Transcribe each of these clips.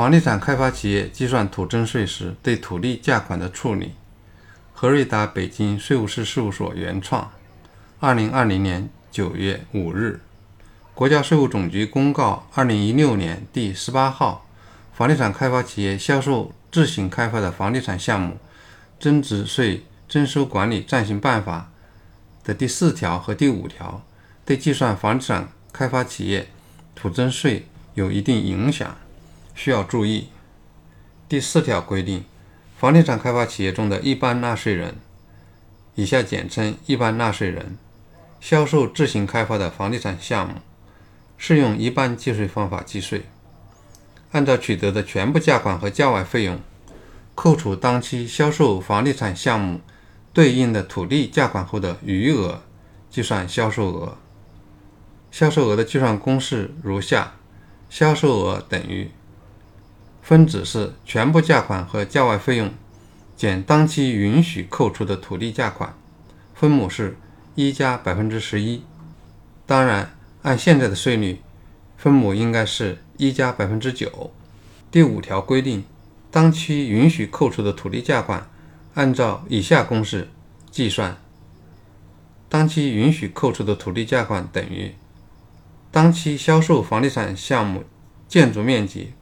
房地产开发企业计算土增税时对土地价款的处理。何瑞达北京税务师事务所原创，二零二零年九月五日，国家税务总局公告。二零一六年第十八号《房地产开发企业销售自行开发的房地产项目。增值税征收管理暂行办法》的第四条和第五条，对计算房地产开发企业土增税有一定影响，需要注意。第四条规定。房地产开发企业中的一般纳税人（以下简称一般纳税人）销售自行开发的房地产项目，适用一般计税方法计税。按照取得的全部价款和价外费用，扣除当期销售房地产项目对应的土地价款后的余额，计算销售额。销售额的计算公式如下：销售额等于。分子是全部价款和价外费用减当期允许扣除的土地价款，分母是一加百分之十一。当然，按现在的税率，分母应该是一加百分之九。第五条规定，当期允许扣除的土地价款按照以下公式计算：当期允许扣除的土地价款等于当期销售房地产项目建筑面积。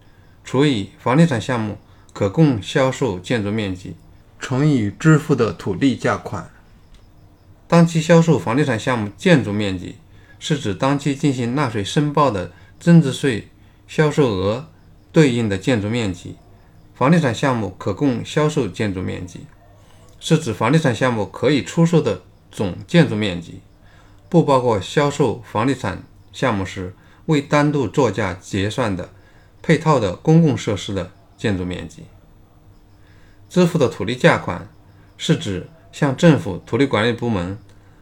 除以房地产项目可供销售建筑面积乘以支付的土地价款。当期销售房地产项目建筑面积是指当期进行纳税申报的增值税销售额对应的建筑面积。房地产项目可供销售建筑面积是指房地产项目可以出售的总建筑面积，不包括销售房地产项目时未单独作价结算的。配套的公共设施的建筑面积，支付的土地价款是指向政府土地管理部门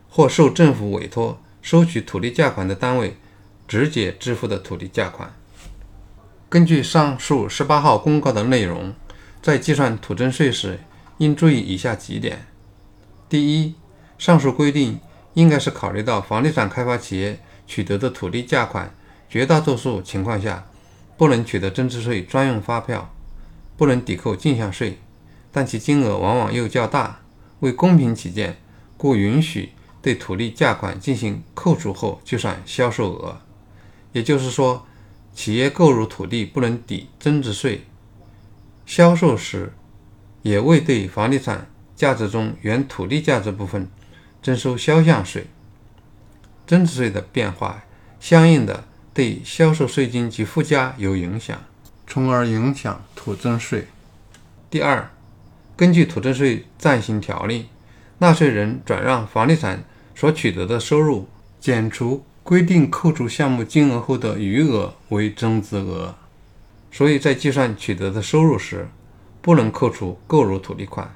或受政府委托收取土地价款的单位直接支付的土地价款。根据上述十八号公告的内容，在计算土增税时应注意以下几点：第一，上述规定应该是考虑到房地产开发企业取得的土地价款绝大多数情况下。不能取得增值税专用发票，不能抵扣进项税，但其金额往往又较大。为公平起见，故允许对土地价款进行扣除后计算销售额。也就是说，企业购入土地不能抵增值税，销售时也未对房地产价值中原土地价值部分征收销项税。增值税的变化，相应的。对销售税金及附加有影响，从而影响土增税。第二，根据土增税暂行条例，纳税人转让房地产所取得的收入，减除规定扣除项目金额后的余额为增值额。所以在计算取得的收入时，不能扣除购入土地款，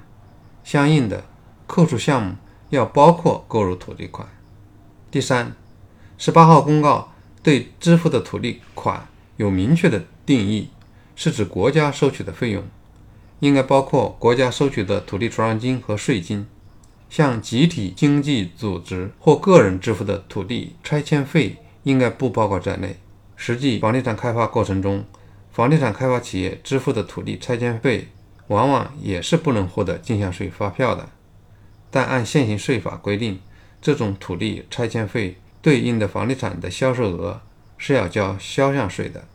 相应的扣除项目要包括购入土地款。第三，十八号公告。对支付的土地款有明确的定义，是指国家收取的费用，应该包括国家收取的土地出让金和税金。向集体经济组织或个人支付的土地拆迁费应该不包括在内。实际房地产开发过程中，房地产开发企业支付的土地拆迁费往往也是不能获得进项税发票的。但按现行税法规定，这种土地拆迁费。对应的房地产的销售额是要交销项税的。